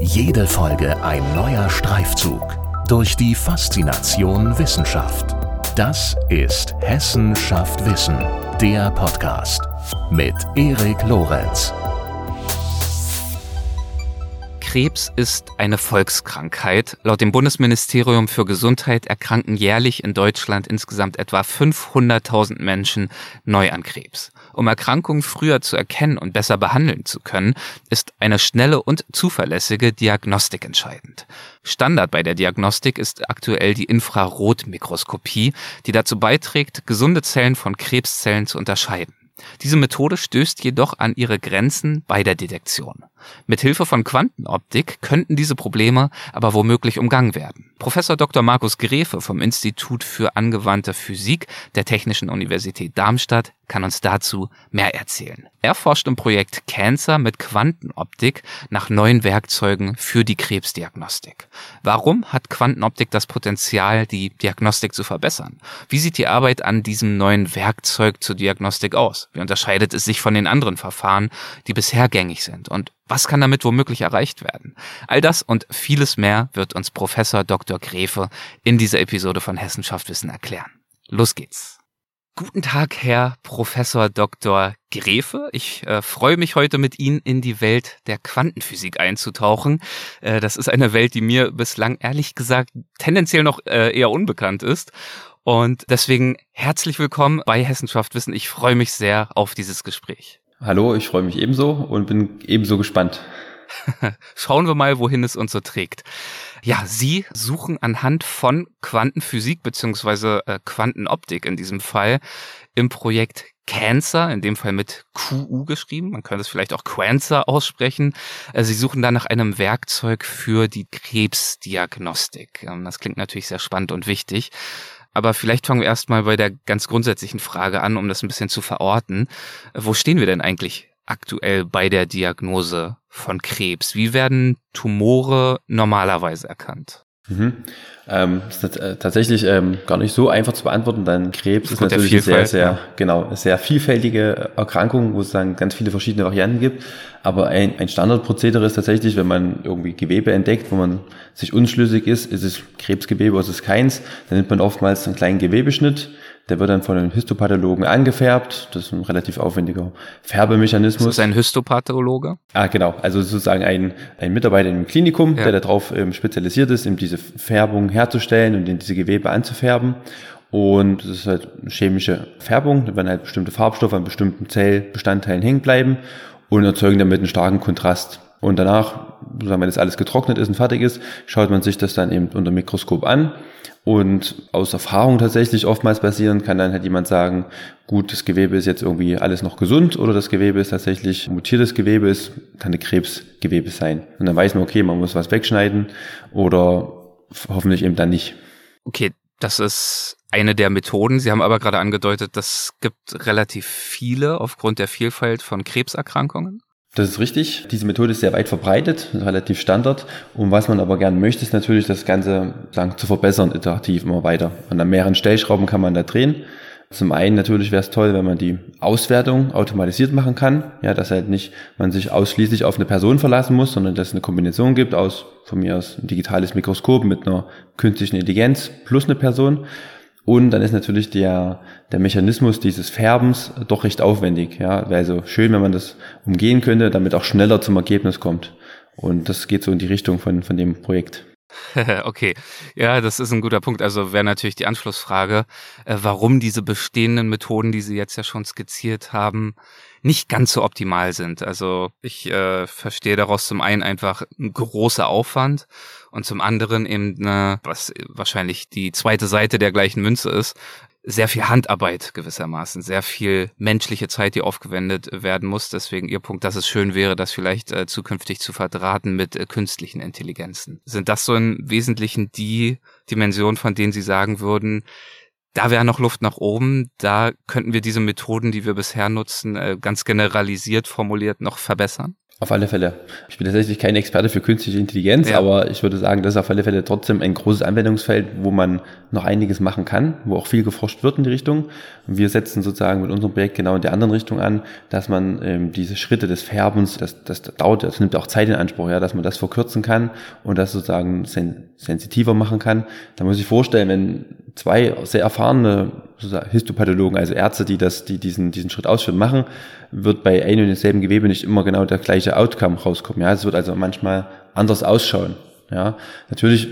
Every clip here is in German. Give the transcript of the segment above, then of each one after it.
Jede Folge ein neuer Streifzug durch die Faszination Wissenschaft. Das ist Hessen schafft Wissen, der Podcast mit Erik Lorenz. Krebs ist eine Volkskrankheit. Laut dem Bundesministerium für Gesundheit erkranken jährlich in Deutschland insgesamt etwa 500.000 Menschen neu an Krebs. Um Erkrankungen früher zu erkennen und besser behandeln zu können, ist eine schnelle und zuverlässige Diagnostik entscheidend. Standard bei der Diagnostik ist aktuell die Infrarotmikroskopie, die dazu beiträgt, gesunde Zellen von Krebszellen zu unterscheiden. Diese Methode stößt jedoch an ihre Grenzen bei der Detektion. Mit Hilfe von Quantenoptik könnten diese Probleme aber womöglich umgangen werden. Professor Dr. Markus Gräfe vom Institut für angewandte Physik der Technischen Universität Darmstadt kann uns dazu mehr erzählen. Er forscht im Projekt Cancer mit Quantenoptik nach neuen Werkzeugen für die Krebsdiagnostik. Warum hat Quantenoptik das Potenzial, die Diagnostik zu verbessern? Wie sieht die Arbeit an diesem neuen Werkzeug zur Diagnostik aus? Wie unterscheidet es sich von den anderen Verfahren, die bisher gängig sind? Und was kann damit womöglich erreicht werden? All das und vieles mehr wird uns Professor Dr. Gräfe in dieser Episode von Hessenschaft Wissen erklären. Los geht's. Guten Tag, Herr Professor Dr. Gräfe. Ich äh, freue mich heute mit Ihnen in die Welt der Quantenphysik einzutauchen. Äh, das ist eine Welt, die mir bislang ehrlich gesagt tendenziell noch äh, eher unbekannt ist. Und deswegen herzlich willkommen bei Hessenschaft Wissen. Ich freue mich sehr auf dieses Gespräch. Hallo, ich freue mich ebenso und bin ebenso gespannt. Schauen wir mal, wohin es uns so trägt. Ja, Sie suchen anhand von Quantenphysik beziehungsweise äh, Quantenoptik in diesem Fall im Projekt Cancer, in dem Fall mit QU geschrieben, man könnte es vielleicht auch Cancer aussprechen. Äh, Sie suchen da nach einem Werkzeug für die Krebsdiagnostik. Ähm, das klingt natürlich sehr spannend und wichtig. Aber vielleicht fangen wir erstmal bei der ganz grundsätzlichen Frage an, um das ein bisschen zu verorten. Wo stehen wir denn eigentlich aktuell bei der Diagnose von Krebs? Wie werden Tumore normalerweise erkannt? Mhm. Ähm, ist äh, tatsächlich ähm, gar nicht so einfach zu beantworten, denn Krebs ist natürlich eine sehr, sehr, ja. genau, sehr vielfältige Erkrankung, wo es dann ganz viele verschiedene Varianten gibt. Aber ein, ein Standardprozedere ist tatsächlich, wenn man irgendwie Gewebe entdeckt, wo man sich unschlüssig ist, ist es Krebsgewebe oder ist es keins, dann nimmt man oftmals einen kleinen Gewebeschnitt, der wird dann von einem Histopathologen angefärbt. Das ist ein relativ aufwendiger Färbemechanismus. Das ist ein Histopathologe? Ah, genau. Also sozusagen ein, ein Mitarbeiter im Klinikum, ja. der darauf ähm, spezialisiert ist, eben diese Färbung herzustellen und diese Gewebe anzufärben. Und das ist halt eine chemische Färbung. Da werden halt bestimmte Farbstoffe an bestimmten Zellbestandteilen hängen bleiben und erzeugen damit einen starken Kontrast. Und danach, wenn das alles getrocknet ist und fertig ist, schaut man sich das dann eben unter Mikroskop an. Und aus Erfahrung tatsächlich oftmals passieren, kann dann halt jemand sagen, gut, das Gewebe ist jetzt irgendwie alles noch gesund oder das Gewebe ist tatsächlich mutiertes Gewebe, ist, kann eine Krebsgewebe sein. Und dann weiß man, okay, man muss was wegschneiden oder hoffentlich eben dann nicht. Okay, das ist eine der Methoden. Sie haben aber gerade angedeutet, das gibt relativ viele aufgrund der Vielfalt von Krebserkrankungen. Das ist richtig. Diese Methode ist sehr weit verbreitet, relativ Standard. Und was man aber gerne möchte, ist natürlich das Ganze sagen, zu verbessern, iterativ immer weiter. Und an mehreren Stellschrauben kann man da drehen. Zum einen natürlich wäre es toll, wenn man die Auswertung automatisiert machen kann. Ja, dass halt nicht man sich ausschließlich auf eine Person verlassen muss, sondern dass es eine Kombination gibt aus von mir aus ein digitales Mikroskop mit einer künstlichen Intelligenz plus eine Person. Und dann ist natürlich der, der Mechanismus dieses Färbens doch recht aufwendig. Ja, wäre also schön, wenn man das umgehen könnte, damit auch schneller zum Ergebnis kommt. Und das geht so in die Richtung von, von dem Projekt. okay, ja, das ist ein guter Punkt. Also wäre natürlich die Anschlussfrage, äh, warum diese bestehenden Methoden, die Sie jetzt ja schon skizziert haben, nicht ganz so optimal sind. Also ich äh, verstehe daraus zum einen einfach ein großer Aufwand und zum anderen eben eine, was wahrscheinlich die zweite Seite der gleichen Münze ist, sehr viel Handarbeit gewissermaßen, sehr viel menschliche Zeit, die aufgewendet werden muss. Deswegen Ihr Punkt, dass es schön wäre, das vielleicht äh, zukünftig zu verdrahten mit äh, künstlichen Intelligenzen. Sind das so im Wesentlichen die Dimensionen, von denen Sie sagen würden, da wäre noch Luft nach oben. Da könnten wir diese Methoden, die wir bisher nutzen, äh, ganz generalisiert formuliert noch verbessern. Auf alle Fälle. Ich bin tatsächlich kein Experte für künstliche Intelligenz, ja. aber ich würde sagen, das ist auf alle Fälle trotzdem ein großes Anwendungsfeld, wo man noch einiges machen kann, wo auch viel geforscht wird in die Richtung. Und wir setzen sozusagen mit unserem Projekt genau in der anderen Richtung an, dass man ähm, diese Schritte des Färbens, das, das dauert, das nimmt auch Zeit in Anspruch, ja, dass man das verkürzen kann und das sozusagen sen sensitiver machen kann. Da muss ich vorstellen, wenn zwei sehr erfahrene Histopathologen, also Ärzte, die das, die diesen, diesen Schritt ausführen, machen, wird bei einem und demselben Gewebe nicht immer genau der gleiche Outcome rauskommen. Ja, es wird also manchmal anders ausschauen. Ja, natürlich,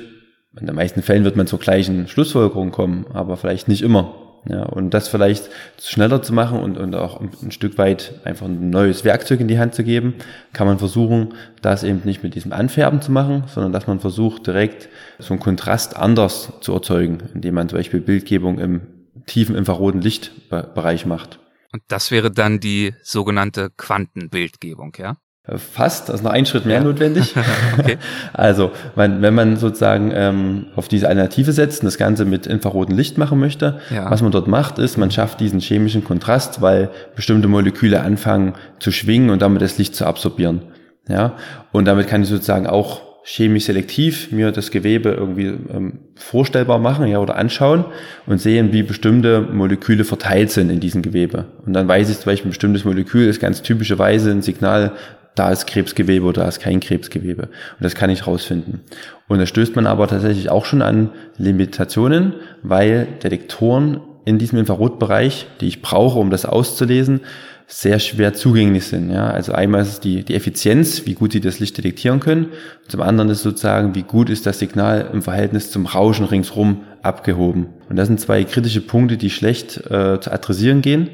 in den meisten Fällen wird man zur gleichen Schlussfolgerung kommen, aber vielleicht nicht immer. Ja, und das vielleicht schneller zu machen und, und auch ein Stück weit einfach ein neues Werkzeug in die Hand zu geben, kann man versuchen, das eben nicht mit diesem Anfärben zu machen, sondern dass man versucht, direkt so einen Kontrast anders zu erzeugen, indem man zum Beispiel Bildgebung im tiefen infraroten Lichtbereich macht. Und das wäre dann die sogenannte Quantenbildgebung, ja? Fast, also noch ein Schritt mehr ja. notwendig. okay. Also, wenn, wenn man sozusagen ähm, auf diese Alternative setzt und das Ganze mit infrarotem Licht machen möchte, ja. was man dort macht, ist, man schafft diesen chemischen Kontrast, weil bestimmte Moleküle anfangen zu schwingen und damit das Licht zu absorbieren. Ja, und damit kann ich sozusagen auch chemisch selektiv mir das Gewebe irgendwie ähm, vorstellbar machen ja, oder anschauen und sehen, wie bestimmte Moleküle verteilt sind in diesem Gewebe. Und dann weiß ich zum Beispiel, ein bestimmtes Molekül ist ganz typischerweise ein Signal, da ist Krebsgewebe oder da ist kein Krebsgewebe. Und das kann ich rausfinden. Und da stößt man aber tatsächlich auch schon an Limitationen, weil Detektoren in diesem Infrarotbereich, die ich brauche, um das auszulesen, sehr schwer zugänglich sind. Ja? Also einmal ist es die, die Effizienz, wie gut sie das Licht detektieren können. Und zum anderen ist sozusagen, wie gut ist das Signal im Verhältnis zum Rauschen ringsrum abgehoben. Und das sind zwei kritische Punkte, die schlecht äh, zu adressieren gehen.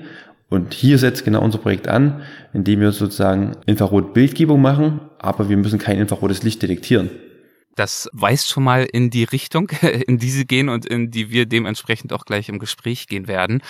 Und hier setzt genau unser Projekt an, indem wir sozusagen Infrarot-Bildgebung machen, aber wir müssen kein infrarotes Licht detektieren. Das weist schon mal in die Richtung, in die Sie gehen und in die wir dementsprechend auch gleich im Gespräch gehen werden.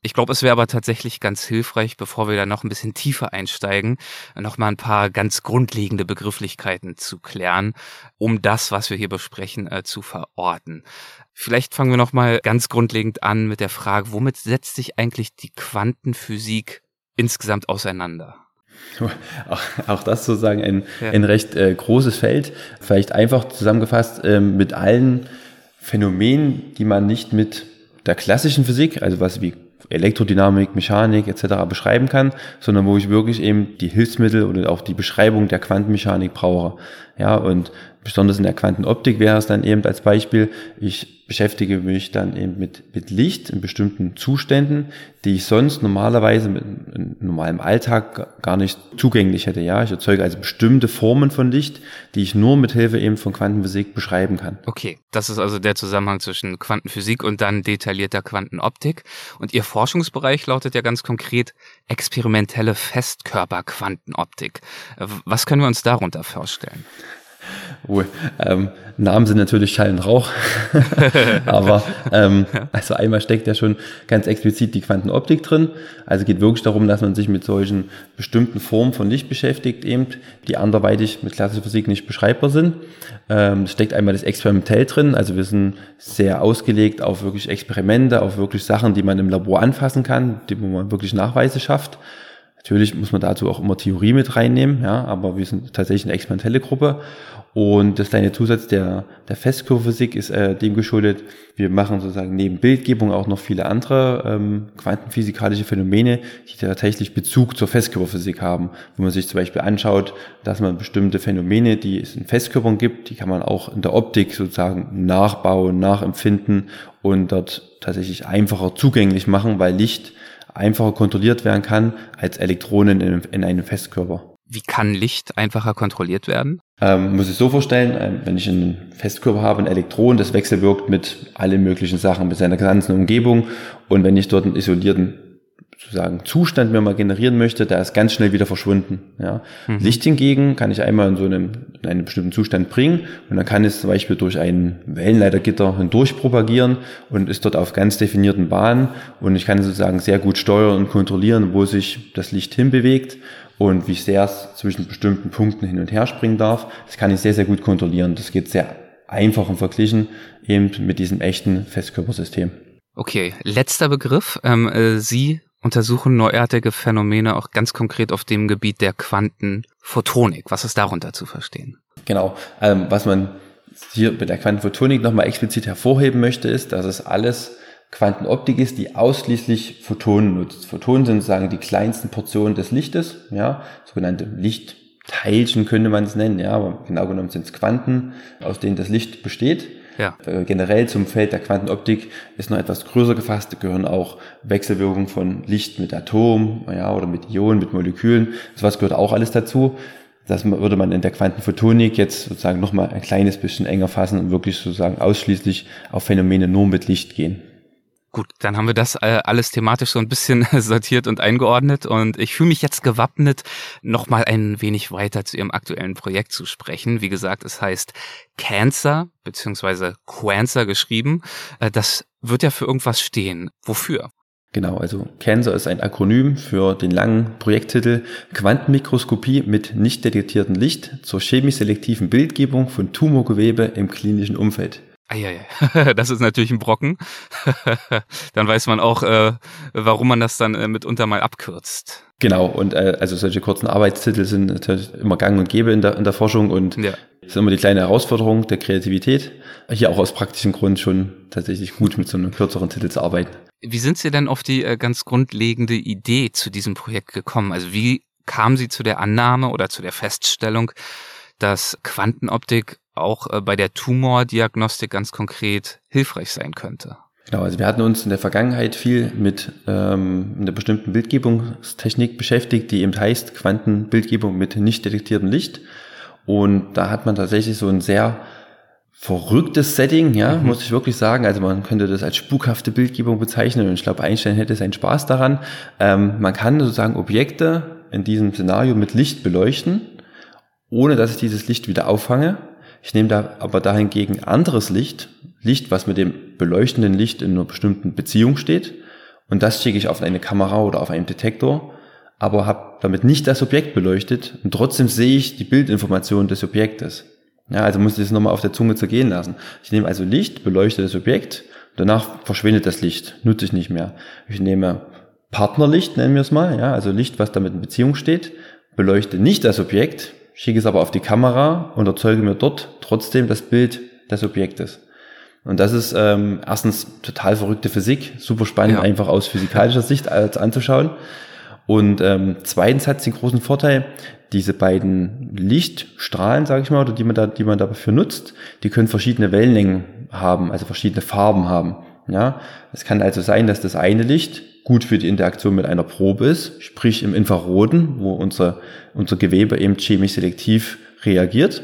Ich glaube, es wäre aber tatsächlich ganz hilfreich, bevor wir da noch ein bisschen tiefer einsteigen, noch mal ein paar ganz grundlegende Begrifflichkeiten zu klären, um das, was wir hier besprechen, äh, zu verorten. Vielleicht fangen wir noch mal ganz grundlegend an mit der Frage, womit setzt sich eigentlich die Quantenphysik insgesamt auseinander? Auch, das sozusagen ein, ja. ein recht äh, großes Feld. Vielleicht einfach zusammengefasst äh, mit allen Phänomenen, die man nicht mit der klassischen Physik, also was wie Elektrodynamik, Mechanik etc. beschreiben kann, sondern wo ich wirklich eben die Hilfsmittel oder auch die Beschreibung der Quantenmechanik brauche. Ja, und besonders in der Quantenoptik wäre es dann eben als Beispiel, ich beschäftige mich dann eben mit, mit Licht in bestimmten Zuständen, die ich sonst normalerweise mit normalem Alltag gar nicht zugänglich hätte. Ja, ich erzeuge also bestimmte Formen von Licht, die ich nur mit Hilfe eben von Quantenphysik beschreiben kann. Okay, das ist also der Zusammenhang zwischen Quantenphysik und dann detaillierter Quantenoptik. Und Ihr Forschungsbereich lautet ja ganz konkret experimentelle Festkörperquantenoptik. Was können wir uns darunter vorstellen? Oh, ähm, Namen sind natürlich Schall und Rauch, aber ähm, also einmal steckt ja schon ganz explizit die Quantenoptik drin. Also geht wirklich darum, dass man sich mit solchen bestimmten Formen von Licht beschäftigt, eben, die anderweitig mit klassischer Physik nicht beschreibbar sind. Ähm, es steckt einmal das Experimentell drin, also wir sind sehr ausgelegt auf wirklich Experimente, auf wirklich Sachen, die man im Labor anfassen kann, die wo man wirklich Nachweise schafft. Natürlich muss man dazu auch immer Theorie mit reinnehmen, ja, aber wir sind tatsächlich eine experimentelle Gruppe und das kleine Zusatz der, der Festkurvphysik ist äh, dem geschuldet. Wir machen sozusagen neben Bildgebung auch noch viele andere ähm, quantenphysikalische Phänomene, die tatsächlich Bezug zur Festkörperphysik haben. Wo man sich zum Beispiel anschaut, dass man bestimmte Phänomene, die es in Festkörpern gibt, die kann man auch in der Optik sozusagen nachbauen, nachempfinden und dort tatsächlich einfacher zugänglich machen, weil Licht einfacher kontrolliert werden kann als Elektronen in, in einem Festkörper. Wie kann Licht einfacher kontrolliert werden? Ähm, muss ich so vorstellen, äh, wenn ich einen Festkörper habe, ein Elektron, das wechselwirkt mit allen möglichen Sachen, mit seiner ganzen Umgebung. Und wenn ich dort einen isolierten sozusagen Zustand mir mal generieren möchte, der ist ganz schnell wieder verschwunden. Ja. Mhm. Licht hingegen kann ich einmal in so einem, in einen bestimmten Zustand bringen und dann kann es zum Beispiel durch ein Wellenleitergitter hindurch propagieren und ist dort auf ganz definierten Bahnen und ich kann sozusagen sehr gut steuern und kontrollieren, wo sich das Licht hinbewegt und wie sehr es zwischen bestimmten Punkten hin und her springen darf. Das kann ich sehr, sehr gut kontrollieren. Das geht sehr einfach und verglichen eben mit diesem echten Festkörpersystem. Okay, letzter Begriff. Ähm, äh, Sie untersuchen neuartige Phänomene auch ganz konkret auf dem Gebiet der Quantenphotonik. Was ist darunter zu verstehen? Genau. Ähm, was man hier mit der Quantenphotonik nochmal explizit hervorheben möchte, ist, dass es alles Quantenoptik ist, die ausschließlich Photonen nutzt. Photonen sind sozusagen die kleinsten Portionen des Lichtes, ja, sogenannte Lichtteilchen könnte man es nennen, ja, aber genau genommen sind es Quanten, aus denen das Licht besteht. Ja. Äh, generell zum Feld der Quantenoptik ist noch etwas größer gefasst, da gehören auch Wechselwirkungen von Licht mit Atomen, ja, oder mit Ionen, mit Molekülen. Sowas gehört auch alles dazu. Das würde man in der Quantenphotonik jetzt sozusagen nochmal ein kleines bisschen enger fassen und wirklich sozusagen ausschließlich auf Phänomene nur mit Licht gehen. Gut, dann haben wir das äh, alles thematisch so ein bisschen sortiert und eingeordnet und ich fühle mich jetzt gewappnet, nochmal ein wenig weiter zu Ihrem aktuellen Projekt zu sprechen. Wie gesagt, es heißt Cancer beziehungsweise Quancer geschrieben. Äh, das wird ja für irgendwas stehen. Wofür? Genau, also Cancer ist ein Akronym für den langen Projekttitel Quantenmikroskopie mit nicht detektiertem Licht zur chemisch-selektiven Bildgebung von Tumorgewebe im klinischen Umfeld. Eieiei, das ist natürlich ein Brocken. dann weiß man auch, äh, warum man das dann äh, mitunter mal abkürzt. Genau, und äh, also solche kurzen Arbeitstitel sind natürlich immer gang und gäbe in der, in der Forschung und ja. ist immer die kleine Herausforderung der Kreativität. Hier auch aus praktischem Grund schon tatsächlich gut mit so einem kürzeren Titel zu arbeiten. Wie sind Sie denn auf die äh, ganz grundlegende Idee zu diesem Projekt gekommen? Also wie kamen Sie zu der Annahme oder zu der Feststellung, dass Quantenoptik auch äh, bei der Tumordiagnostik ganz konkret hilfreich sein könnte. Genau, also wir hatten uns in der Vergangenheit viel mit ähm, einer bestimmten Bildgebungstechnik beschäftigt, die eben heißt Quantenbildgebung mit nicht detektiertem Licht. Und da hat man tatsächlich so ein sehr verrücktes Setting, ja, mhm. muss ich wirklich sagen. Also man könnte das als spukhafte Bildgebung bezeichnen und ich glaube, Einstein hätte seinen Spaß daran. Ähm, man kann sozusagen Objekte in diesem Szenario mit Licht beleuchten, ohne dass ich dieses Licht wieder auffange ich nehme da aber dahingegen anderes Licht, Licht, was mit dem beleuchtenden Licht in einer bestimmten Beziehung steht. Und das schicke ich auf eine Kamera oder auf einen Detektor, aber habe damit nicht das Objekt beleuchtet und trotzdem sehe ich die Bildinformation des Objektes. Ja, also muss ich das nochmal auf der Zunge zergehen lassen. Ich nehme also Licht, beleuchte das Objekt, danach verschwindet das Licht, nutze ich nicht mehr. Ich nehme Partnerlicht, nennen wir es mal, ja, also Licht, was damit in Beziehung steht, beleuchte nicht das Objekt, schicke es aber auf die Kamera und erzeuge mir dort trotzdem das Bild des Objektes. Und das ist ähm, erstens total verrückte Physik, super spannend, ja. einfach aus physikalischer Sicht als anzuschauen. Und ähm, zweitens hat es den großen Vorteil, diese beiden Lichtstrahlen, sage ich mal, oder die man da, die man dafür nutzt, die können verschiedene Wellenlängen haben, also verschiedene Farben haben. Ja, es kann also sein, dass das eine Licht gut für die Interaktion mit einer Probe ist, sprich im Infraroten, wo unser, unser Gewebe eben chemisch selektiv reagiert.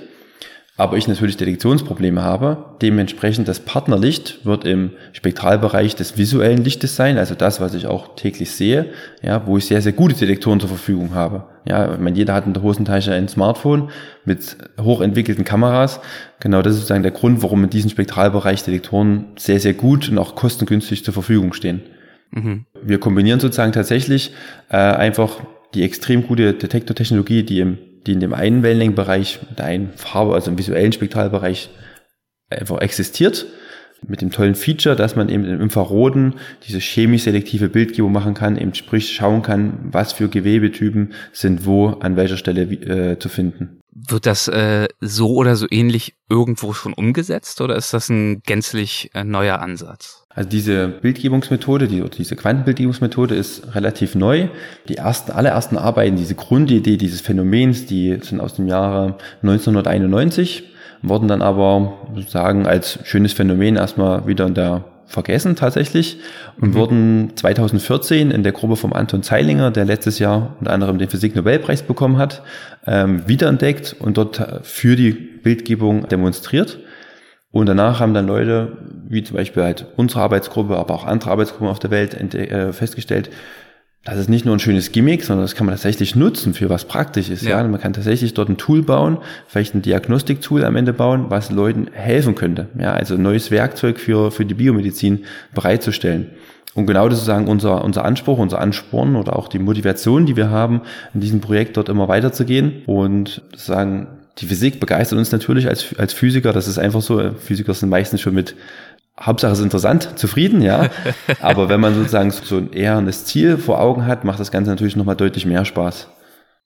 Aber ich natürlich Detektionsprobleme habe. Dementsprechend das Partnerlicht wird im Spektralbereich des visuellen Lichtes sein, also das, was ich auch täglich sehe, ja, wo ich sehr, sehr gute Detektoren zur Verfügung habe. Ja, ich meine, jeder hat in der Hosentasche ein Smartphone mit hochentwickelten Kameras. Genau das ist sozusagen der Grund, warum in diesem Spektralbereich Detektoren sehr, sehr gut und auch kostengünstig zur Verfügung stehen. Mhm. Wir kombinieren sozusagen tatsächlich äh, einfach die extrem gute Detektortechnologie, die, im, die in dem einen Wellenlängenbereich, der einen Farbe, also im visuellen Spektralbereich einfach existiert, mit dem tollen Feature, dass man eben im Infraroten diese chemisch-selektive Bildgebung machen kann, eben sprich schauen kann, was für Gewebetypen sind wo an welcher Stelle äh, zu finden. Wird das äh, so oder so ähnlich irgendwo schon umgesetzt oder ist das ein gänzlich äh, neuer Ansatz? Also diese Bildgebungsmethode, die, diese Quantenbildgebungsmethode ist relativ neu. Die ersten, allerersten Arbeiten, diese Grundidee dieses Phänomens, die sind aus dem Jahre 1991, wurden dann aber sozusagen als schönes Phänomen erstmal wieder in der vergessen tatsächlich und mhm. wurden 2014 in der Gruppe vom Anton Zeilinger, der letztes Jahr unter anderem den Physik-Nobelpreis bekommen hat, ähm, wiederentdeckt und dort für die Bildgebung demonstriert. Und danach haben dann Leute, wie zum Beispiel halt unsere Arbeitsgruppe, aber auch andere Arbeitsgruppen auf der Welt äh, festgestellt, das ist nicht nur ein schönes Gimmick, sondern das kann man tatsächlich nutzen für was Praktisches. Ja. ja. Man kann tatsächlich dort ein Tool bauen, vielleicht ein Diagnostiktool am Ende bauen, was Leuten helfen könnte. Ja, also ein neues Werkzeug für, für die Biomedizin bereitzustellen. Und genau das ist sozusagen unser, unser Anspruch, unser Ansporn oder auch die Motivation, die wir haben, in diesem Projekt dort immer weiterzugehen und sozusagen die Physik begeistert uns natürlich als, als Physiker. Das ist einfach so. Physiker sind meistens schon mit Hauptsache ist interessant, zufrieden, ja. Aber wenn man sozusagen so ein eher ein Ziel vor Augen hat, macht das Ganze natürlich nochmal deutlich mehr Spaß.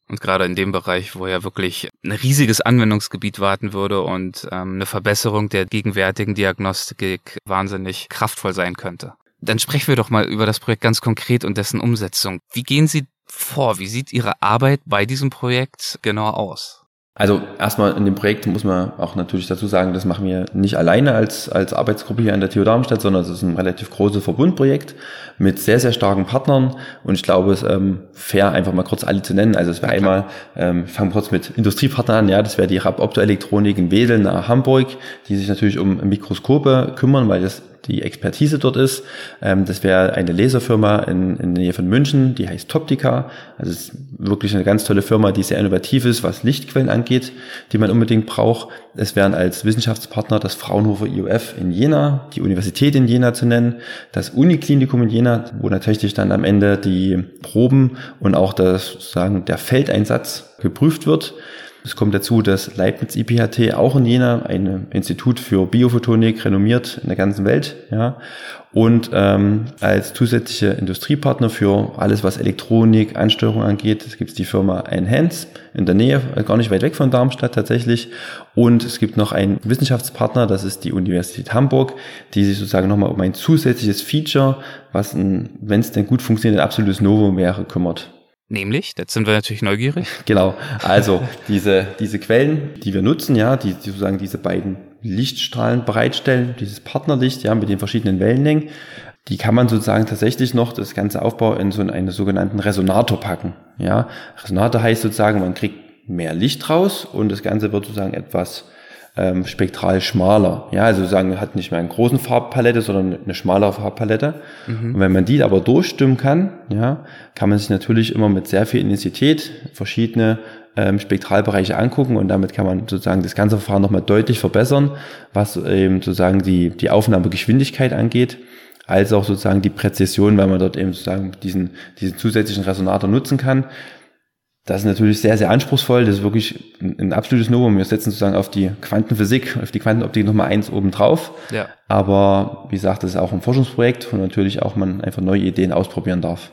Und gerade in dem Bereich, wo ja wirklich ein riesiges Anwendungsgebiet warten würde und ähm, eine Verbesserung der gegenwärtigen Diagnostik wahnsinnig kraftvoll sein könnte. Dann sprechen wir doch mal über das Projekt ganz konkret und dessen Umsetzung. Wie gehen Sie vor? Wie sieht Ihre Arbeit bei diesem Projekt genau aus? Also erstmal in dem Projekt muss man auch natürlich dazu sagen, das machen wir nicht alleine als, als Arbeitsgruppe hier an der TU Darmstadt, sondern es ist ein relativ großes Verbundprojekt mit sehr, sehr starken Partnern. Und ich glaube, es ist ähm, fair, einfach mal kurz alle zu nennen. Also es wäre einmal, ähm, ich fange kurz mit Industriepartnern an, ja, das wäre die Rap Optoelektronik in Wedel nach Hamburg, die sich natürlich um Mikroskope kümmern, weil das die Expertise dort ist. Ähm, das wäre eine Laserfirma in, in der Nähe von München, die heißt Toptica. Also es ist wirklich eine ganz tolle Firma, die sehr innovativ ist, was Lichtquellen angeht, die man unbedingt braucht. Es wären als Wissenschaftspartner das Fraunhofer IOF in Jena, die Universität in Jena zu nennen, das Uniklinikum in Jena, wo natürlich dann am Ende die Proben und auch das, sozusagen der Feldeinsatz geprüft wird. Es kommt dazu, dass Leibniz IPHT auch in Jena, ein Institut für Biophotonik, renommiert in der ganzen Welt, ja, und ähm, als zusätzliche Industriepartner für alles, was Elektronik, Ansteuerung angeht, es gibt die Firma Enhance in der Nähe, gar nicht weit weg von Darmstadt tatsächlich. Und es gibt noch einen Wissenschaftspartner, das ist die Universität Hamburg, die sich sozusagen nochmal um ein zusätzliches Feature, was, wenn es denn gut funktioniert, ein absolutes Novum wäre, kümmert. Nämlich, jetzt sind wir natürlich neugierig. Genau, also diese, diese Quellen, die wir nutzen, ja, die, die sozusagen diese beiden Lichtstrahlen bereitstellen, dieses Partnerlicht, ja, mit den verschiedenen Wellenlängen, die kann man sozusagen tatsächlich noch das ganze Aufbau in so einen sogenannten Resonator packen. Ja, Resonator heißt sozusagen, man kriegt mehr Licht raus und das Ganze wird sozusagen etwas ähm, spektral schmaler. Ja, also sagen, hat nicht mehr eine großen Farbpalette, sondern eine schmalere Farbpalette. Mhm. Und wenn man die aber durchstimmen kann, ja, kann man sich natürlich immer mit sehr viel Intensität verschiedene ähm, Spektralbereiche angucken und damit kann man sozusagen das ganze Verfahren nochmal deutlich verbessern, was eben sozusagen die, die Aufnahmegeschwindigkeit angeht als auch sozusagen die Präzision, weil man dort eben sozusagen diesen, diesen zusätzlichen Resonator nutzen kann. Das ist natürlich sehr, sehr anspruchsvoll. Das ist wirklich ein, absolutes Novum. Wir setzen sozusagen auf die Quantenphysik, auf die Quantenoptik nochmal eins oben drauf. Ja. Aber wie gesagt, das ist auch ein Forschungsprojekt, wo natürlich auch man einfach neue Ideen ausprobieren darf.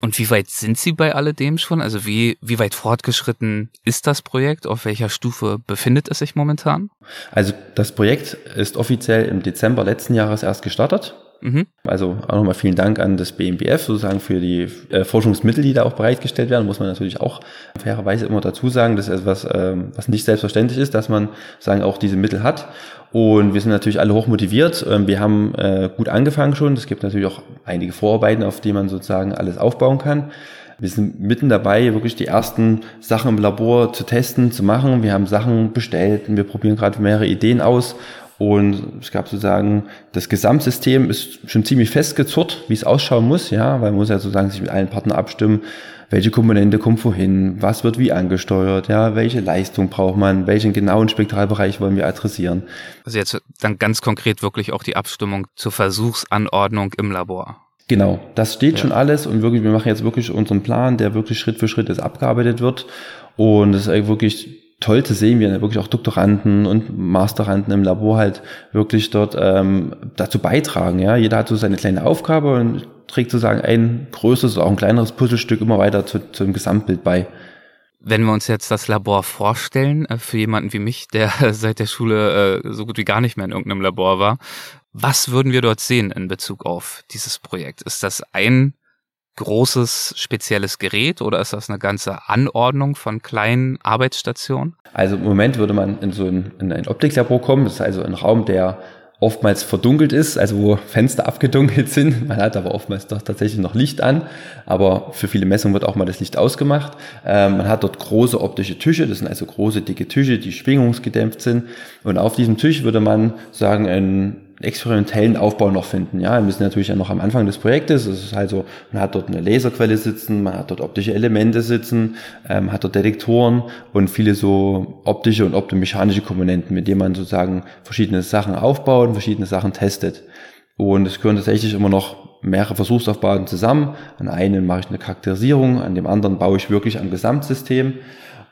Und wie weit sind Sie bei alledem schon? Also wie, wie weit fortgeschritten ist das Projekt? Auf welcher Stufe befindet es sich momentan? Also das Projekt ist offiziell im Dezember letzten Jahres erst gestartet. Mhm. Also auch nochmal vielen Dank an das BMBF sozusagen für die äh, Forschungsmittel, die da auch bereitgestellt werden, muss man natürlich auch fairerweise immer dazu sagen, das ist etwas, ähm, was nicht selbstverständlich ist, dass man sagen auch diese Mittel hat. Und wir sind natürlich alle hoch motiviert. Ähm, wir haben äh, gut angefangen schon. Es gibt natürlich auch einige Vorarbeiten, auf die man sozusagen alles aufbauen kann. Wir sind mitten dabei, wirklich die ersten Sachen im Labor zu testen, zu machen. Wir haben Sachen bestellt und wir probieren gerade mehrere Ideen aus und es gab sozusagen, das Gesamtsystem ist schon ziemlich festgezurrt, wie es ausschauen muss, ja, weil man muss ja sozusagen sich mit allen Partnern abstimmen, welche Komponente kommt wohin, was wird wie angesteuert, ja, welche Leistung braucht man, welchen genauen Spektralbereich wollen wir adressieren. Also jetzt dann ganz konkret wirklich auch die Abstimmung zur Versuchsanordnung im Labor. Genau, das steht ja. schon alles und wirklich, wir machen jetzt wirklich unseren Plan, der wirklich Schritt für Schritt jetzt abgearbeitet wird. Und es ist wirklich toll zu sehen, wie dann wirklich auch Doktoranden und Masteranden im Labor halt wirklich dort ähm, dazu beitragen. Ja, jeder hat so seine kleine Aufgabe und trägt sozusagen ein größeres, auch ein kleineres Puzzlestück immer weiter zu, zum Gesamtbild bei. Wenn wir uns jetzt das Labor vorstellen, äh, für jemanden wie mich, der seit der Schule äh, so gut wie gar nicht mehr in irgendeinem Labor war, was würden wir dort sehen in Bezug auf dieses Projekt? Ist das ein großes spezielles Gerät oder ist das eine ganze Anordnung von kleinen Arbeitsstationen? Also im Moment würde man in so ein, in ein Optiklabor kommen. Das ist also ein Raum, der oftmals verdunkelt ist, also wo Fenster abgedunkelt sind. Man hat aber oftmals doch tatsächlich noch Licht an, aber für viele Messungen wird auch mal das Licht ausgemacht. Ähm, man hat dort große optische Tische, das sind also große, dicke Tische, die schwingungsgedämpft sind. Und auf diesem Tisch würde man sagen, ein experimentellen Aufbau noch finden. Ja, wir sind natürlich ja noch am Anfang des Projektes. Es ist also, man hat dort eine Laserquelle sitzen, man hat dort optische Elemente sitzen, ähm, hat dort Detektoren und viele so optische und optomechanische Komponenten, mit denen man sozusagen verschiedene Sachen aufbaut und verschiedene Sachen testet. Und es gehören tatsächlich immer noch mehrere Versuchsaufbauten zusammen. An einem mache ich eine Charakterisierung, an dem anderen baue ich wirklich am Gesamtsystem.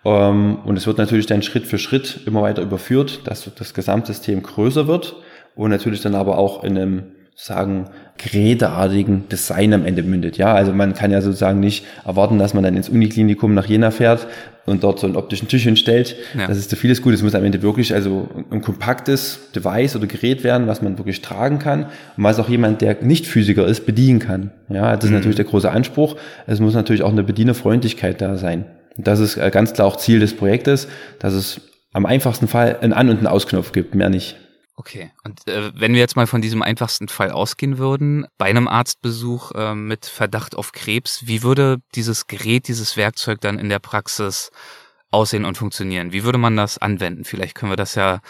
Ähm, und es wird natürlich dann Schritt für Schritt immer weiter überführt, dass das Gesamtsystem größer wird und natürlich dann aber auch in einem sagen, geräteartigen Design am Ende mündet. Ja, also man kann ja sozusagen nicht erwarten, dass man dann ins Uniklinikum nach Jena fährt und dort so einen optischen Tisch hinstellt. Ja. Das ist zu vieles gut. Es muss am Ende wirklich also ein kompaktes Device oder Gerät werden, was man wirklich tragen kann und was auch jemand, der nicht Physiker ist, bedienen kann. Ja, das ist mhm. natürlich der große Anspruch. Es muss natürlich auch eine Bedienerfreundlichkeit da sein. Und das ist äh, ganz klar auch Ziel des Projektes, dass es am einfachsten Fall einen An- und einen Ausknopf gibt, mehr nicht. Okay, und äh, wenn wir jetzt mal von diesem einfachsten Fall ausgehen würden, bei einem Arztbesuch äh, mit Verdacht auf Krebs, wie würde dieses Gerät, dieses Werkzeug dann in der Praxis aussehen und funktionieren? Wie würde man das anwenden? Vielleicht können wir das ja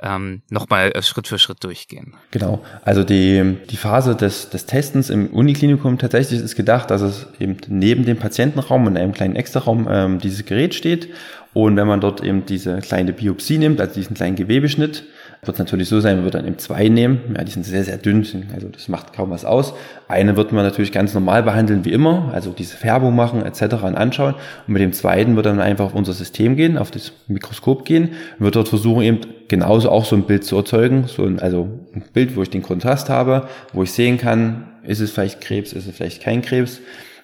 ähm, nochmal äh, Schritt für Schritt durchgehen. Genau, also die, die Phase des, des Testens im Uniklinikum tatsächlich ist gedacht, dass es eben neben dem Patientenraum in einem kleinen Extraraum ähm, dieses Gerät steht und wenn man dort eben diese kleine Biopsie nimmt, also diesen kleinen Gewebeschnitt, wird es natürlich so sein, man wird dann eben zwei nehmen. Ja, die sind sehr, sehr dünn, also das macht kaum was aus. Eine wird man natürlich ganz normal behandeln wie immer, also diese Färbung machen etc. und anschauen. Und mit dem zweiten wird dann einfach auf unser System gehen, auf das Mikroskop gehen und wird dort versuchen eben genauso auch so ein Bild zu erzeugen, so ein, also ein Bild, wo ich den Kontrast habe, wo ich sehen kann, ist es vielleicht Krebs, ist es vielleicht kein Krebs.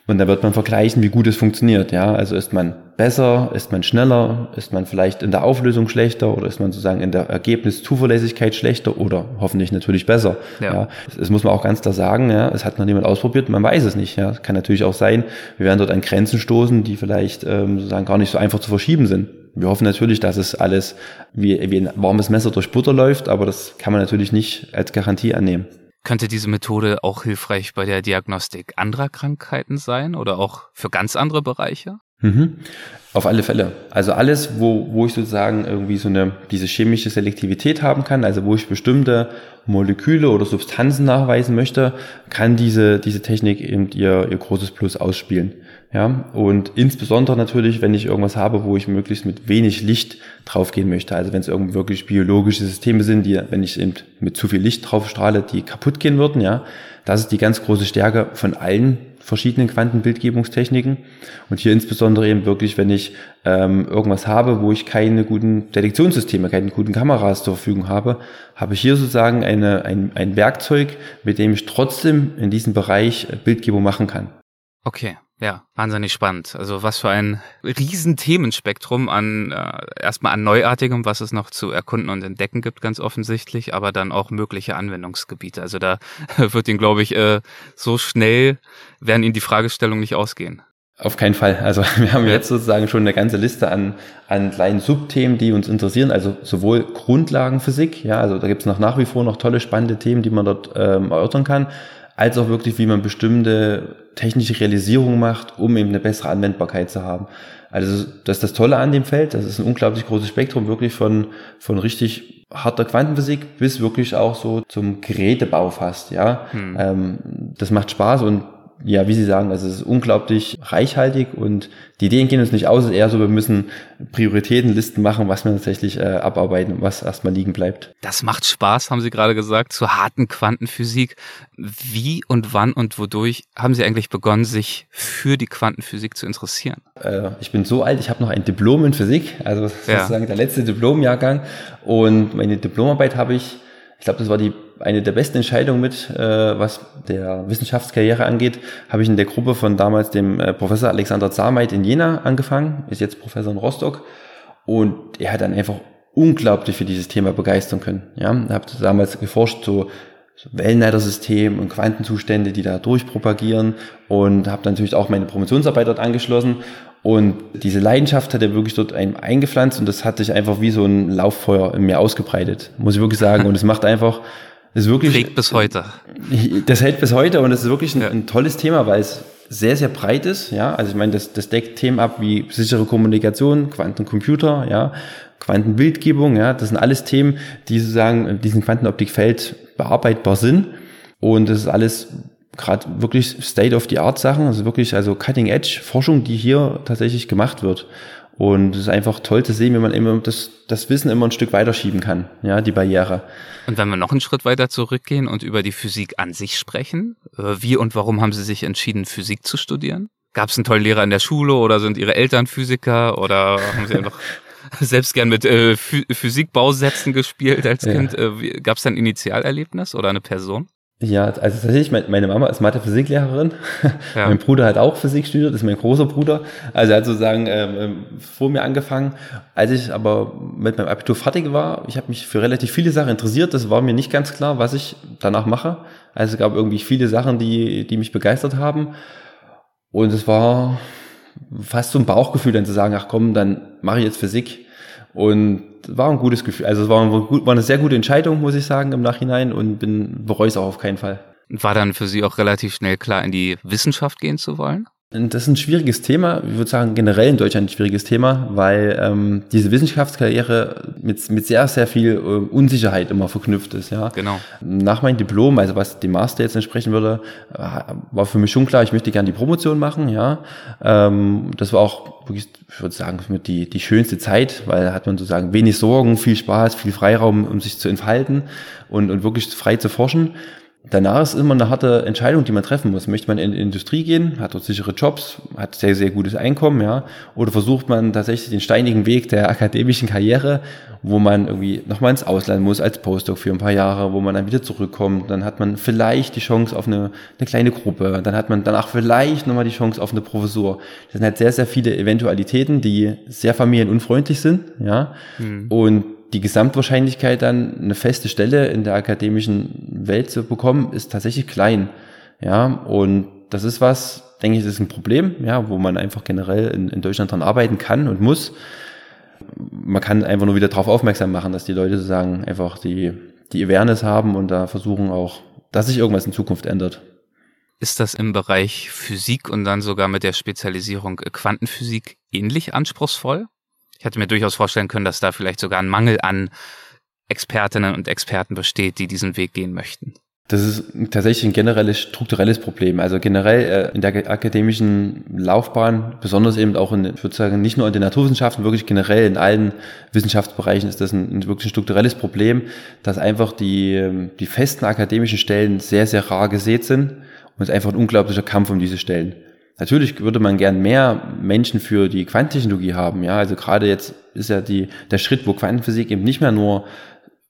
Und da wird man vergleichen, wie gut es funktioniert. Ja, also ist man besser, ist man schneller, ist man vielleicht in der Auflösung schlechter oder ist man sozusagen in der Ergebniszuverlässigkeit schlechter oder hoffentlich natürlich besser. Ja. ja. Das muss man auch ganz klar sagen. Ja, es hat noch niemand ausprobiert, man weiß es nicht. Ja, es kann natürlich auch sein, wir werden dort an Grenzen stoßen, die vielleicht ähm, sozusagen gar nicht so einfach zu verschieben sind. Wir hoffen natürlich, dass es alles wie, wie ein warmes Messer durch Butter läuft, aber das kann man natürlich nicht als Garantie annehmen. Könnte diese Methode auch hilfreich bei der Diagnostik anderer Krankheiten sein oder auch für ganz andere Bereiche? Mhm. Auf alle Fälle. Also alles, wo, wo ich sozusagen irgendwie so eine, diese chemische Selektivität haben kann, also wo ich bestimmte Moleküle oder Substanzen nachweisen möchte, kann diese, diese Technik eben ihr, ihr großes Plus ausspielen. Ja, und insbesondere natürlich, wenn ich irgendwas habe, wo ich möglichst mit wenig Licht draufgehen möchte. Also wenn es irgendwie wirklich biologische Systeme sind, die, wenn ich eben mit zu viel Licht drauf strahle, die kaputt gehen würden, ja. Das ist die ganz große Stärke von allen verschiedenen Quantenbildgebungstechniken. Und hier insbesondere eben wirklich, wenn ich ähm, irgendwas habe, wo ich keine guten Detektionssysteme, keine guten Kameras zur Verfügung habe, habe ich hier sozusagen eine, ein, ein Werkzeug, mit dem ich trotzdem in diesem Bereich Bildgebung machen kann. Okay. Ja, wahnsinnig spannend. Also was für ein riesen Themenspektrum an äh, erstmal an Neuartigem, was es noch zu erkunden und entdecken gibt, ganz offensichtlich, aber dann auch mögliche Anwendungsgebiete. Also da wird Ihnen, glaube ich, äh, so schnell werden Ihnen die Fragestellungen nicht ausgehen. Auf keinen Fall. Also wir haben jetzt sozusagen schon eine ganze Liste an, an kleinen Subthemen, die uns interessieren. Also sowohl Grundlagenphysik, ja, also da gibt es noch nach wie vor noch tolle, spannende Themen, die man dort ähm, erörtern kann als auch wirklich, wie man bestimmte technische Realisierungen macht, um eben eine bessere Anwendbarkeit zu haben. Also das ist das Tolle an dem Feld, das ist ein unglaublich großes Spektrum, wirklich von, von richtig harter Quantenphysik bis wirklich auch so zum Gerätebau fast, ja. Hm. Ähm, das macht Spaß und ja, wie Sie sagen, also es ist unglaublich reichhaltig und die Ideen gehen uns nicht aus, es ist eher so, wir müssen Prioritätenlisten machen, was wir tatsächlich äh, abarbeiten und was erstmal liegen bleibt. Das macht Spaß, haben Sie gerade gesagt, zur harten Quantenphysik. Wie und wann und wodurch haben Sie eigentlich begonnen, sich für die Quantenphysik zu interessieren? Äh, ich bin so alt, ich habe noch ein Diplom in Physik, also sozusagen ja. der letzte Diplomjahrgang und meine Diplomarbeit habe ich ich glaube, das war die eine der besten Entscheidungen mit, äh, was der Wissenschaftskarriere angeht, habe ich in der Gruppe von damals dem äh, Professor Alexander Zarmeit in Jena angefangen, ist jetzt Professor in Rostock. Und er hat dann einfach unglaublich für dieses Thema begeistern können. Ja, hat damals geforscht so Wellenleitersystem und Quantenzustände, die da durchpropagieren. Und habe natürlich auch meine Promotionsarbeit dort angeschlossen und diese Leidenschaft hat er wirklich dort eingepflanzt und das hat sich einfach wie so ein Lauffeuer in mir ausgebreitet, muss ich wirklich sagen. Und es macht einfach, es ist wirklich. Trägt bis heute. Das hält bis heute und es ist wirklich ein, ja. ein, tolles Thema, weil es sehr, sehr breit ist. Ja, also ich meine, das, das deckt Themen ab wie sichere Kommunikation, Quantencomputer, ja, Quantenbildgebung, ja, das sind alles Themen, die sozusagen in diesem Quantenoptikfeld bearbeitbar sind. Und das ist alles gerade wirklich State-of-the-Art-Sachen, also wirklich also Cutting-Edge-Forschung, die hier tatsächlich gemacht wird. Und es ist einfach toll zu sehen, wie man immer das, das Wissen immer ein Stück weiterschieben kann, ja, die Barriere. Und wenn wir noch einen Schritt weiter zurückgehen und über die Physik an sich sprechen, äh, wie und warum haben Sie sich entschieden, Physik zu studieren? Gab es einen tollen Lehrer in der Schule oder sind Ihre Eltern Physiker oder haben Sie einfach selbst gern mit äh, Physikbausätzen gespielt als Kind. Ja. Gab es ein Initialerlebnis oder eine Person? Ja, also tatsächlich, meine Mama ist Mathe-Physiklehrerin. Ja. mein Bruder hat auch Physik studiert, ist mein großer Bruder. Also er hat sozusagen ähm, ähm, vor mir angefangen. Als ich aber mit meinem Abitur fertig war, ich habe mich für relativ viele Sachen interessiert. Das war mir nicht ganz klar, was ich danach mache. Also es gab irgendwie viele Sachen, die, die mich begeistert haben. Und es war fast so ein Bauchgefühl, dann zu sagen, ach komm, dann mache ich jetzt Physik. Und war ein gutes Gefühl. Also es war, war eine sehr gute Entscheidung, muss ich sagen, im Nachhinein und bin bereue es auch auf keinen Fall. War dann für Sie auch relativ schnell klar, in die Wissenschaft gehen zu wollen? Das ist ein schwieriges Thema, ich würde sagen generell in Deutschland ein schwieriges Thema, weil ähm, diese Wissenschaftskarriere mit, mit sehr, sehr viel äh, Unsicherheit immer verknüpft ist. Ja. Genau. Nach meinem Diplom, also was die Master jetzt entsprechen würde, äh, war für mich schon klar, ich möchte gerne die Promotion machen. Ja. Ähm, das war auch wirklich, ich würde sagen, die, die schönste Zeit, weil hat man sozusagen wenig Sorgen, viel Spaß, viel Freiraum, um sich zu entfalten und, und wirklich frei zu forschen danach ist immer eine harte Entscheidung, die man treffen muss. Möchte man in die Industrie gehen, hat dort sichere Jobs, hat sehr, sehr gutes Einkommen, ja, oder versucht man tatsächlich den steinigen Weg der akademischen Karriere, wo man irgendwie nochmal ins Ausland muss als Postdoc für ein paar Jahre, wo man dann wieder zurückkommt, dann hat man vielleicht die Chance auf eine, eine kleine Gruppe, dann hat man danach vielleicht nochmal die Chance auf eine Professur. Das sind halt sehr, sehr viele Eventualitäten, die sehr familienunfreundlich sind, ja, mhm. und die Gesamtwahrscheinlichkeit dann eine feste Stelle in der akademischen Welt zu bekommen, ist tatsächlich klein. Ja, und das ist was, denke ich, das ist ein Problem, ja, wo man einfach generell in, in Deutschland dran arbeiten kann und muss. Man kann einfach nur wieder darauf aufmerksam machen, dass die Leute sozusagen einfach die, die Awareness haben und da versuchen auch, dass sich irgendwas in Zukunft ändert. Ist das im Bereich Physik und dann sogar mit der Spezialisierung Quantenphysik ähnlich anspruchsvoll? Ich hätte mir durchaus vorstellen können, dass da vielleicht sogar ein Mangel an Expertinnen und Experten besteht, die diesen Weg gehen möchten. Das ist tatsächlich ein generelles strukturelles Problem. Also generell äh, in der akademischen Laufbahn, besonders eben auch in, ich würde sagen, nicht nur in den Naturwissenschaften, wirklich generell in allen Wissenschaftsbereichen ist das ein, ein wirklich ein strukturelles Problem, dass einfach die, ähm, die festen akademischen Stellen sehr, sehr rar gesät sind und es ist einfach ein unglaublicher Kampf um diese Stellen. Natürlich würde man gern mehr Menschen für die Quantentechnologie haben. Ja, also gerade jetzt ist ja die, der Schritt, wo Quantenphysik eben nicht mehr nur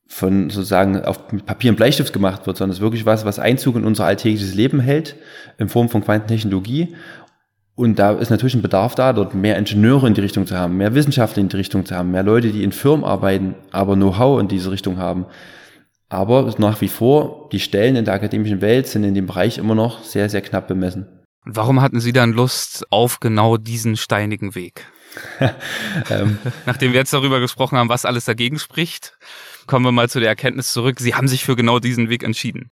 von sozusagen auf Papier und Bleistift gemacht wird, sondern es ist wirklich was, was Einzug in unser alltägliches Leben hält, in Form von Quantentechnologie. Und da ist natürlich ein Bedarf da, dort mehr Ingenieure in die Richtung zu haben, mehr Wissenschaftler in die Richtung zu haben, mehr Leute, die in Firmen arbeiten, aber Know-how in diese Richtung haben. Aber nach wie vor, die Stellen in der akademischen Welt sind in dem Bereich immer noch sehr, sehr knapp bemessen. Warum hatten Sie dann Lust auf genau diesen steinigen Weg? ähm. Nachdem wir jetzt darüber gesprochen haben, was alles dagegen spricht, kommen wir mal zu der Erkenntnis zurück. Sie haben sich für genau diesen Weg entschieden.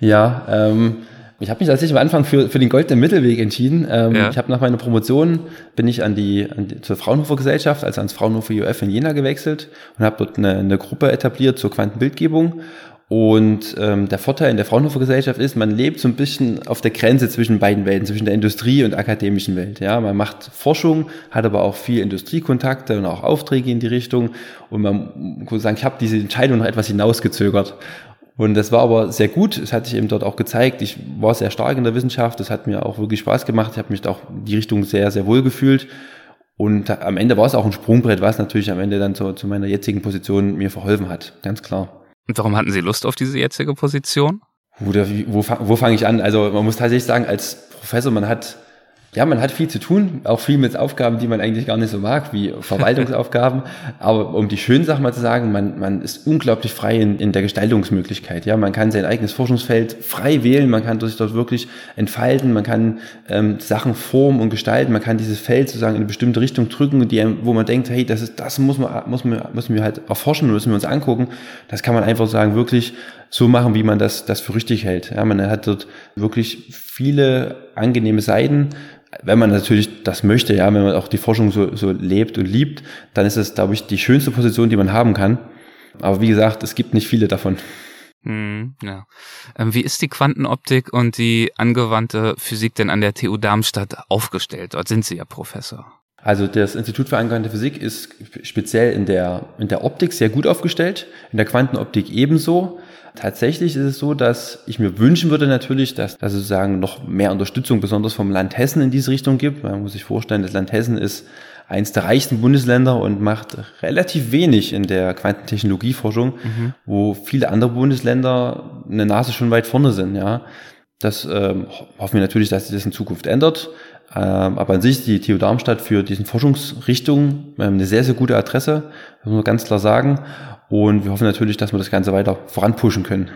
Ja, ähm, ich habe mich tatsächlich am Anfang für, für den goldenen Mittelweg entschieden. Ähm, ja. Ich habe nach meiner Promotion bin ich an die, an die zur Fraunhofer Gesellschaft, also ans Fraunhofer UF in Jena gewechselt und habe dort eine, eine Gruppe etabliert zur Quantenbildgebung und ähm, der Vorteil in der Fraunhofer Gesellschaft ist, man lebt so ein bisschen auf der Grenze zwischen beiden Welten, zwischen der Industrie und akademischen Welt. Ja, man macht Forschung, hat aber auch viel Industriekontakte und auch Aufträge in die Richtung. Und man muss sagen, ich habe diese Entscheidung noch etwas hinausgezögert. Und das war aber sehr gut. Es hat sich eben dort auch gezeigt. Ich war sehr stark in der Wissenschaft. Das hat mir auch wirklich Spaß gemacht. Ich habe mich auch in die Richtung sehr, sehr wohl gefühlt. Und am Ende war es auch ein Sprungbrett, was natürlich am Ende dann zu, zu meiner jetzigen Position mir verholfen hat. Ganz klar. Und warum hatten Sie Lust auf diese jetzige Position? Wo, wo, wo fange ich an? Also man muss tatsächlich sagen, als Professor, man hat ja, man hat viel zu tun, auch viel mit Aufgaben, die man eigentlich gar nicht so mag, wie Verwaltungsaufgaben. Aber um die schönen Sachen mal zu sagen, man, man ist unglaublich frei in, in der Gestaltungsmöglichkeit. Ja, man kann sein eigenes Forschungsfeld frei wählen, man kann sich dort wirklich entfalten, man kann ähm, Sachen formen und gestalten, man kann dieses Feld sozusagen in eine bestimmte Richtung drücken, die, wo man denkt, hey, das ist, das muss man, muss man, müssen wir halt erforschen, müssen wir uns angucken. Das kann man einfach sagen, wirklich so machen, wie man das, das für richtig hält. Ja, man hat dort wirklich viele angenehme Seiten wenn man natürlich das möchte, ja, wenn man auch die Forschung so, so lebt und liebt, dann ist es, glaube ich, die schönste Position, die man haben kann. Aber wie gesagt, es gibt nicht viele davon. Hm, ja. Ähm, wie ist die Quantenoptik und die angewandte Physik denn an der TU Darmstadt aufgestellt? Dort sind Sie ja Professor. Also das Institut für angewandte Physik ist speziell in der, in der Optik sehr gut aufgestellt, in der Quantenoptik ebenso. Tatsächlich ist es so, dass ich mir wünschen würde natürlich, dass, dass es sozusagen noch mehr Unterstützung besonders vom Land Hessen in diese Richtung gibt. Man muss sich vorstellen, das Land Hessen ist eins der reichsten Bundesländer und macht relativ wenig in der Quantentechnologieforschung, mhm. wo viele andere Bundesländer eine Nase schon weit vorne sind, ja. Das ähm, hoffen wir natürlich, dass sich das in Zukunft ändert. Ähm, aber an sich die TU Darmstadt für diesen Forschungsrichtung ähm, eine sehr, sehr gute Adresse, muss man ganz klar sagen. Und wir hoffen natürlich, dass wir das Ganze weiter voranpushen können.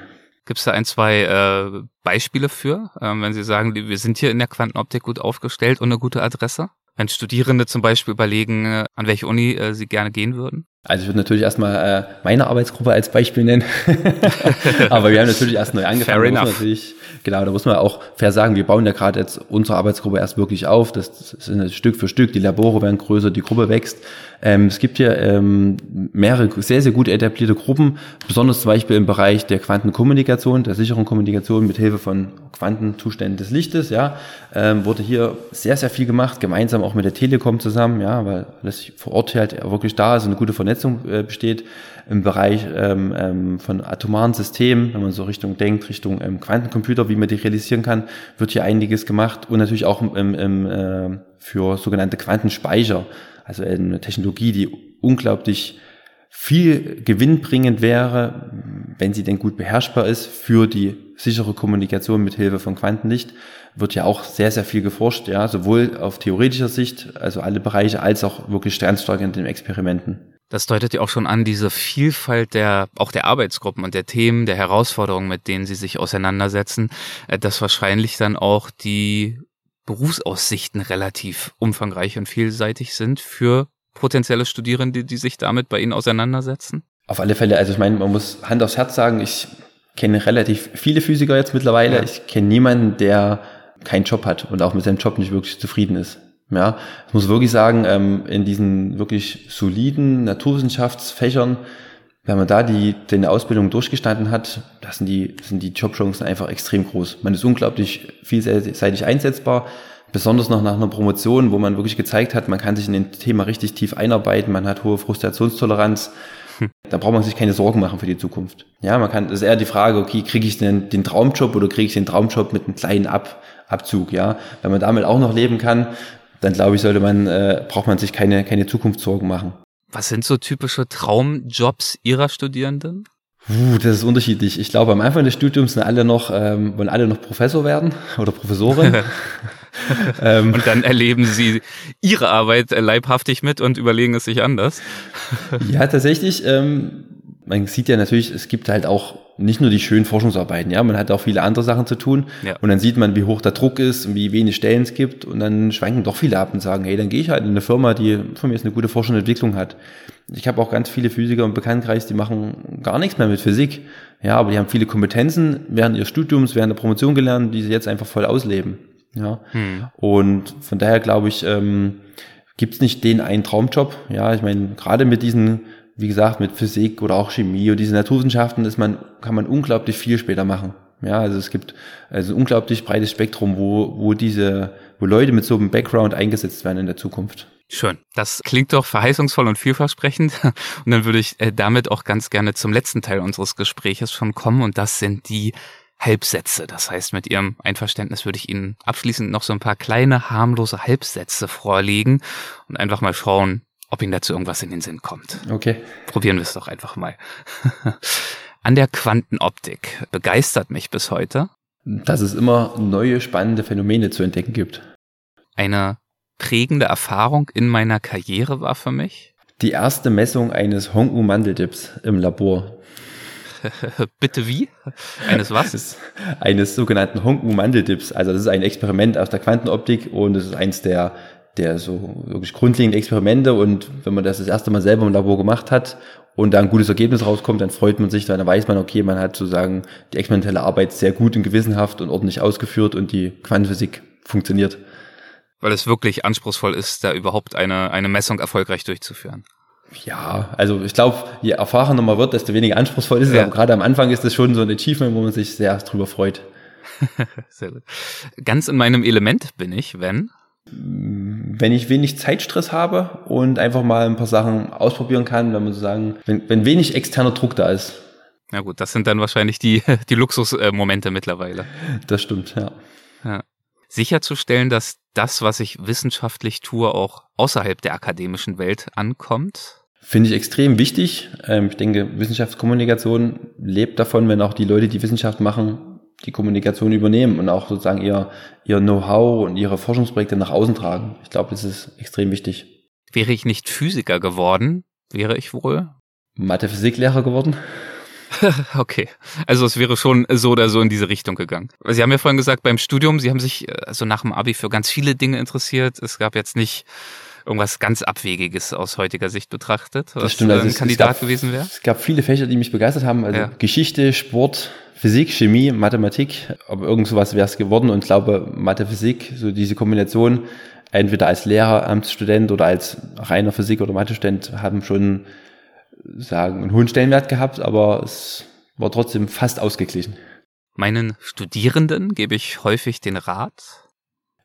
Gibt es da ein, zwei äh, Beispiele für, ähm, wenn Sie sagen, wir sind hier in der Quantenoptik gut aufgestellt und eine gute Adresse? Wenn Studierende zum Beispiel überlegen, äh, an welche Uni äh, sie gerne gehen würden? Also ich würde natürlich erstmal äh, meine Arbeitsgruppe als Beispiel nennen. Aber wir haben natürlich erst neu angefangen. Fair enough. Natürlich, genau, da muss man auch fair sagen, wir bauen ja gerade jetzt unsere Arbeitsgruppe erst wirklich auf. Das ist Stück für Stück, die Labore werden größer, die Gruppe wächst. Ähm, es gibt hier ähm, mehrere sehr, sehr gut etablierte Gruppen, besonders zum Beispiel im Bereich der Quantenkommunikation, der sicheren Kommunikation mit Hilfe von Quantenzuständen des Lichtes. Ja, ähm, wurde hier sehr, sehr viel gemacht, gemeinsam auch mit der Telekom zusammen, ja, weil das vor Ort halt wirklich da ist, eine gute Vernetzung äh, besteht. Im Bereich ähm, ähm, von atomaren Systemen, wenn man so Richtung denkt, Richtung ähm, Quantencomputer, wie man die realisieren kann, wird hier einiges gemacht und natürlich auch im, im, äh, für sogenannte Quantenspeicher. Also eine Technologie, die unglaublich viel gewinnbringend wäre, wenn sie denn gut beherrschbar ist für die sichere Kommunikation mit Hilfe von Quantenlicht, wird ja auch sehr, sehr viel geforscht, ja, sowohl auf theoretischer Sicht, also alle Bereiche, als auch wirklich sternstark in den Experimenten. Das deutet ja auch schon an, diese Vielfalt der, auch der Arbeitsgruppen und der Themen, der Herausforderungen, mit denen sie sich auseinandersetzen, äh, dass wahrscheinlich dann auch die Berufsaussichten relativ umfangreich und vielseitig sind für potenzielle Studierende, die sich damit bei Ihnen auseinandersetzen? Auf alle Fälle. Also ich meine, man muss Hand aufs Herz sagen, ich kenne relativ viele Physiker jetzt mittlerweile. Ja. Ich kenne niemanden, der keinen Job hat und auch mit seinem Job nicht wirklich zufrieden ist. Ja, ich muss wirklich sagen, ähm, in diesen wirklich soliden Naturwissenschaftsfächern wenn man da die, die Ausbildung durchgestanden hat, da sind die, sind die Jobchancen einfach extrem groß. Man ist unglaublich vielseitig einsetzbar, besonders noch nach einer Promotion, wo man wirklich gezeigt hat, man kann sich in ein Thema richtig tief einarbeiten, man hat hohe Frustrationstoleranz. Hm. Da braucht man sich keine Sorgen machen für die Zukunft. Ja, man kann, das ist eher die Frage, okay, kriege ich denn den Traumjob oder kriege ich den Traumjob mit einem kleinen Ab, Abzug, ja? Wenn man damit auch noch leben kann, dann glaube ich, sollte man, äh, braucht man sich keine, keine Zukunftssorgen machen. Was sind so typische Traumjobs Ihrer Studierenden? Uh, das ist unterschiedlich. Ich glaube, am Anfang des Studiums sind alle noch, ähm, wollen alle noch Professor werden oder Professorin. ähm, und dann erleben sie ihre Arbeit leibhaftig mit und überlegen es sich anders. ja, tatsächlich. Ähm, man sieht ja natürlich, es gibt halt auch nicht nur die schönen Forschungsarbeiten, ja, man hat auch viele andere Sachen zu tun. Ja. Und dann sieht man, wie hoch der Druck ist und wie wenig Stellen es gibt. Und dann schwanken doch viele ab und sagen, hey, dann gehe ich halt in eine Firma, die von mir jetzt eine gute Forschung und Entwicklung hat. Ich habe auch ganz viele Physiker im Bekanntenkreis, die machen gar nichts mehr mit Physik. Ja, aber die haben viele Kompetenzen während ihres Studiums, während der Promotion gelernt, die sie jetzt einfach voll ausleben. Ja. Hm. Und von daher glaube ich, ähm, gibt es nicht den einen Traumjob. Ja, ich meine, gerade mit diesen wie gesagt, mit Physik oder auch Chemie und diese Naturwissenschaften ist man, kann man unglaublich viel später machen. Ja, also es gibt also ein unglaublich breites Spektrum, wo, wo diese, wo Leute mit so einem Background eingesetzt werden in der Zukunft. Schön. Das klingt doch verheißungsvoll und vielversprechend. Und dann würde ich äh, damit auch ganz gerne zum letzten Teil unseres Gespräches schon kommen. Und das sind die Halbsätze. Das heißt, mit Ihrem Einverständnis würde ich Ihnen abschließend noch so ein paar kleine harmlose Halbsätze vorlegen und einfach mal schauen, ob Ihnen dazu irgendwas in den Sinn kommt. Okay. Probieren wir es doch einfach mal. An der Quantenoptik begeistert mich bis heute. Dass es immer neue spannende Phänomene zu entdecken gibt. Eine prägende Erfahrung in meiner Karriere war für mich. Die erste Messung eines Hong-U-Mandeldips im Labor. Bitte wie? Eines was? eines sogenannten Hong-U-Mandeldips. Also das ist ein Experiment aus der Quantenoptik und es ist eins der der so wirklich grundlegende Experimente und wenn man das das erste Mal selber im Labor gemacht hat und da ein gutes Ergebnis rauskommt, dann freut man sich, dann weiß man, okay, man hat sozusagen die experimentelle Arbeit sehr gut und gewissenhaft und ordentlich ausgeführt und die Quantenphysik funktioniert. Weil es wirklich anspruchsvoll ist, da überhaupt eine, eine Messung erfolgreich durchzuführen. Ja, also ich glaube, je erfahrener man wird, desto weniger anspruchsvoll ist es. Ja. Aber gerade am Anfang ist das schon so ein Achievement, wo man sich sehr drüber freut. sehr gut. Ganz in meinem Element bin ich, wenn wenn ich wenig Zeitstress habe und einfach mal ein paar Sachen ausprobieren kann, wenn man so sagen, wenn, wenn wenig externer Druck da ist. Ja gut, das sind dann wahrscheinlich die, die Luxusmomente mittlerweile. Das stimmt, ja. ja. sicherzustellen, dass das, was ich wissenschaftlich tue, auch außerhalb der akademischen Welt ankommt? Finde ich extrem wichtig. Ähm, ich denke, Wissenschaftskommunikation lebt davon, wenn auch die Leute, die Wissenschaft machen, die Kommunikation übernehmen und auch sozusagen ihr, ihr Know-how und ihre Forschungsprojekte nach außen tragen. Ich glaube, das ist extrem wichtig. Wäre ich nicht Physiker geworden, wäre ich wohl Mathe-Physiklehrer geworden. okay. Also es wäre schon so oder so in diese Richtung gegangen. Sie haben ja vorhin gesagt, beim Studium, Sie haben sich also nach dem Abi für ganz viele Dinge interessiert. Es gab jetzt nicht irgendwas ganz Abwegiges aus heutiger Sicht betrachtet, was das stimmt, also ein Kandidat gab, gewesen wäre? Es gab viele Fächer, die mich begeistert haben. Also ja. Geschichte, Sport, Physik, Chemie, Mathematik. Aber irgend sowas wäre es geworden. Und ich glaube, Mathe, Physik, so diese Kombination, entweder als Lehreramtsstudent oder als reiner Physik- oder Mathe-Student, haben schon sagen, einen hohen Stellenwert gehabt, aber es war trotzdem fast ausgeglichen. Meinen Studierenden gebe ich häufig den Rat?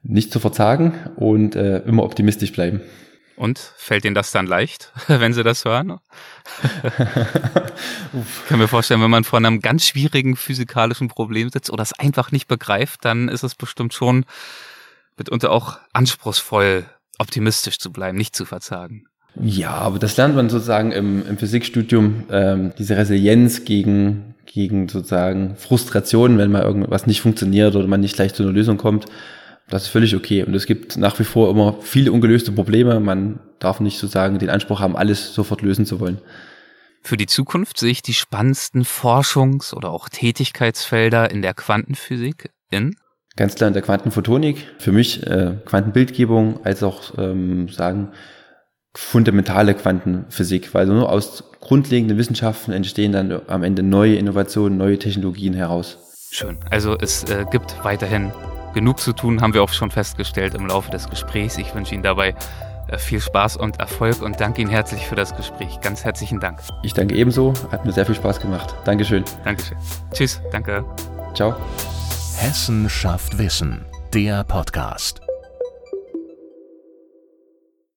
Nicht zu verzagen und äh, immer optimistisch bleiben. Und fällt Ihnen das dann leicht, wenn Sie das hören? ich kann mir vorstellen, wenn man vor einem ganz schwierigen physikalischen Problem sitzt oder es einfach nicht begreift, dann ist es bestimmt schon mitunter auch anspruchsvoll, optimistisch zu bleiben, nicht zu verzagen. Ja, aber das lernt man sozusagen im, im Physikstudium, ähm, diese Resilienz gegen, gegen sozusagen Frustration, wenn mal irgendwas nicht funktioniert oder man nicht gleich zu einer Lösung kommt. Das ist völlig okay. Und es gibt nach wie vor immer viele ungelöste Probleme. Man darf nicht sozusagen den Anspruch haben, alles sofort lösen zu wollen. Für die Zukunft sehe ich die spannendsten Forschungs- oder auch Tätigkeitsfelder in der Quantenphysik in Ganz klar in der Quantenphotonik. Für mich äh, Quantenbildgebung als auch ähm, sagen fundamentale Quantenphysik, weil nur aus grundlegenden Wissenschaften entstehen dann am Ende neue Innovationen, neue Technologien heraus. Schön. Also es äh, gibt weiterhin genug zu tun, haben wir auch schon festgestellt im Laufe des Gesprächs. Ich wünsche Ihnen dabei äh, viel Spaß und Erfolg und danke Ihnen herzlich für das Gespräch. Ganz herzlichen Dank. Ich danke ebenso, hat mir sehr viel Spaß gemacht. Dankeschön. Dankeschön. Tschüss, danke. Ciao. Hessen schafft Wissen, der Podcast.